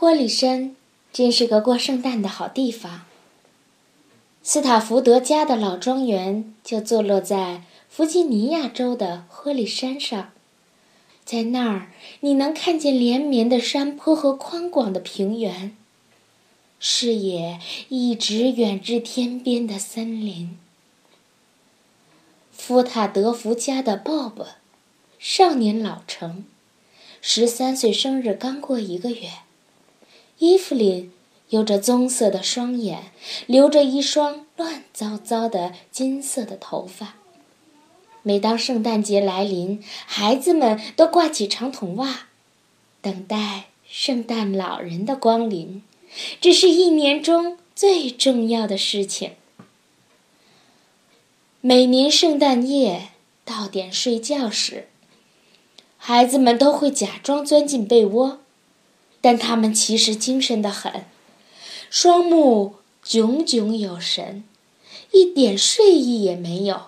霍里山真是个过圣诞的好地方。斯塔福德家的老庄园就坐落在弗吉尼亚州的霍里山上，在那儿你能看见连绵的山坡和宽广的平原，视野一直远至天边的森林。夫塔德福家的鲍勃，少年老成，十三岁生日刚过一个月。伊芙琳有着棕色的双眼，留着一双乱糟糟的金色的头发。每当圣诞节来临，孩子们都挂起长筒袜，等待圣诞老人的光临。这是一年中最重要的事情。每年圣诞夜到点睡觉时，孩子们都会假装钻进被窝。但他们其实精神的很，双目炯炯有神，一点睡意也没有，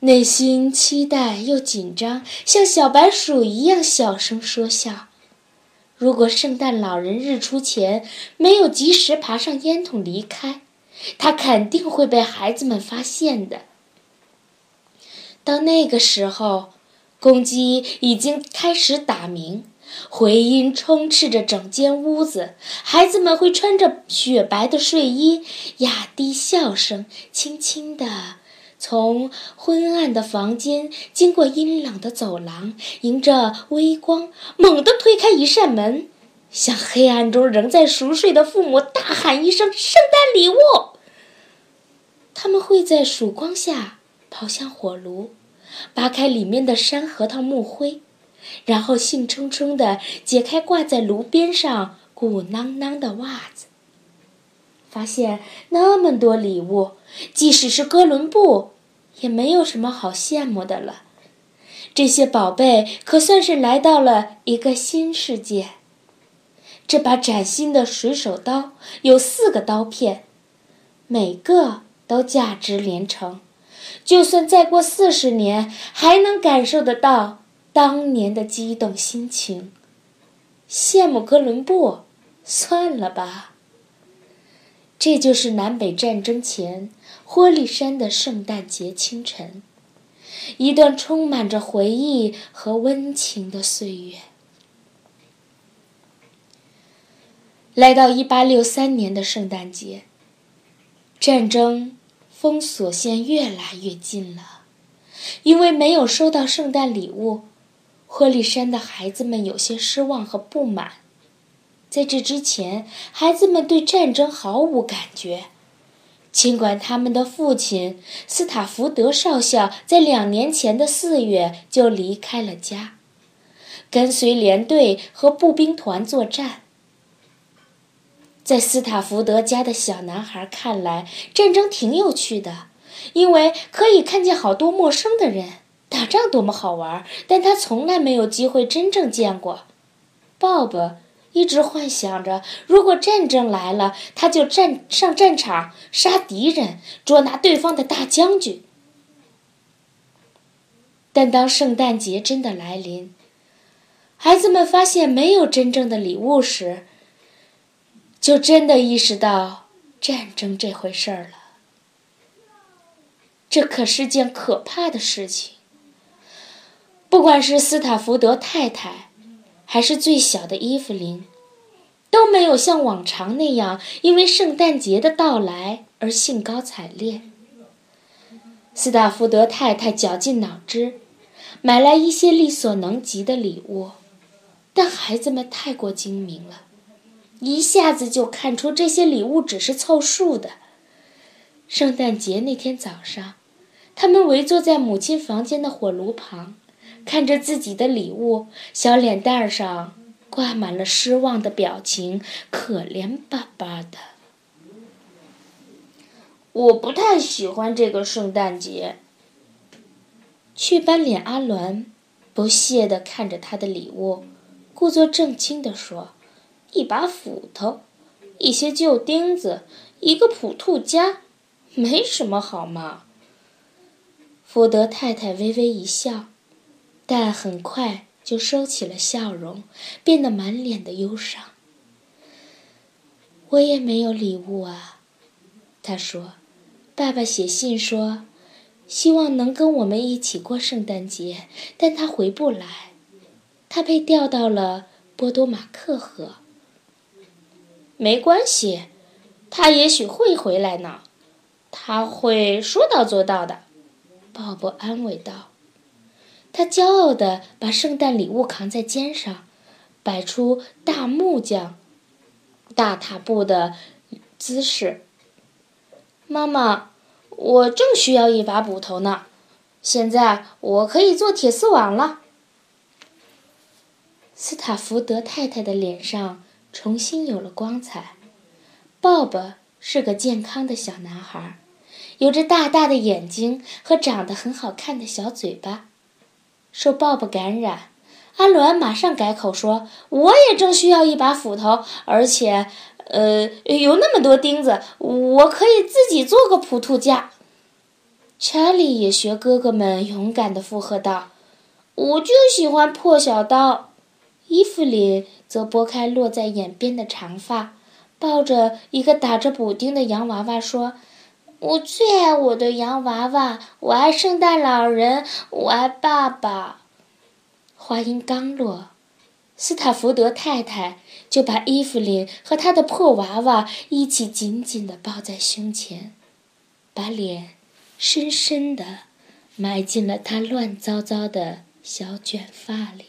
内心期待又紧张，像小白鼠一样小声说笑。如果圣诞老人日出前没有及时爬上烟筒离开，他肯定会被孩子们发现的。到那个时候，公鸡已经开始打鸣。回音充斥着整间屋子，孩子们会穿着雪白的睡衣，压低笑声，轻轻地从昏暗的房间经过阴冷的走廊，迎着微光，猛地推开一扇门，向黑暗中仍在熟睡的父母大喊一声：“圣诞礼物！”他们会在曙光下跑向火炉，扒开里面的山核桃木灰。然后兴冲冲地解开挂在炉边上鼓囊囊的袜子，发现那么多礼物，即使是哥伦布，也没有什么好羡慕的了。这些宝贝可算是来到了一个新世界。这把崭新的水手刀有四个刀片，每个都价值连城，就算再过四十年，还能感受得到。当年的激动心情，羡慕哥伦布，算了吧。这就是南北战争前霍利山的圣诞节清晨，一段充满着回忆和温情的岁月。来到一八六三年的圣诞节，战争封锁线越来越近了，因为没有收到圣诞礼物。霍利山的孩子们有些失望和不满。在这之前，孩子们对战争毫无感觉，尽管他们的父亲斯塔福德少校在两年前的四月就离开了家，跟随连队和步兵团作战。在斯塔福德家的小男孩看来，战争挺有趣的，因为可以看见好多陌生的人。打仗多么好玩，但他从来没有机会真正见过。Bob 一直幻想着，如果战争来了，他就战上战场杀敌人，捉拿对方的大将军。但当圣诞节真的来临，孩子们发现没有真正的礼物时，就真的意识到战争这回事儿了。这可是件可怕的事情。不管是斯塔福德太太，还是最小的伊芙琳，都没有像往常那样因为圣诞节的到来而兴高采烈。斯塔福德太太绞尽脑汁，买来一些力所能及的礼物，但孩子们太过精明了，一下子就看出这些礼物只是凑数的。圣诞节那天早上，他们围坐在母亲房间的火炉旁。看着自己的礼物，小脸蛋上挂满了失望的表情，可怜巴巴的。我不太喜欢这个圣诞节。雀斑脸阿鸾不屑地看着他的礼物，故作正经地说：“一把斧头，一些旧钉子，一个普兔夹，没什么好吗？”福德太太微微一笑。但很快就收起了笑容，变得满脸的忧伤。我也没有礼物啊。”他说：“爸爸写信说，希望能跟我们一起过圣诞节，但他回不来，他被调到了波多马克河。没关系，他也许会回来呢，他会说到做到的。”鲍勃安慰道。他骄傲地把圣诞礼物扛在肩上，摆出大木匠、大踏步的姿势。妈妈，我正需要一把捕头呢，现在我可以做铁丝网了。斯塔福德太太的脸上重新有了光彩。鲍勃是个健康的小男孩，有着大大的眼睛和长得很好看的小嘴巴。受鲍勃感染，阿伦马上改口说：“我也正需要一把斧头，而且，呃，有那么多钉子，我可以自己做个普兔架。”查理也学哥哥们勇敢地附和道：“我就喜欢破小刀。”伊芙琳则拨开落在眼边的长发，抱着一个打着补丁的洋娃娃说。我最爱我的洋娃娃，我爱圣诞老人，我爱爸爸。话音刚落，斯塔福德太太就把伊芙琳和她的破娃娃一起紧紧地抱在胸前，把脸深深地埋进了她乱糟糟的小卷发里。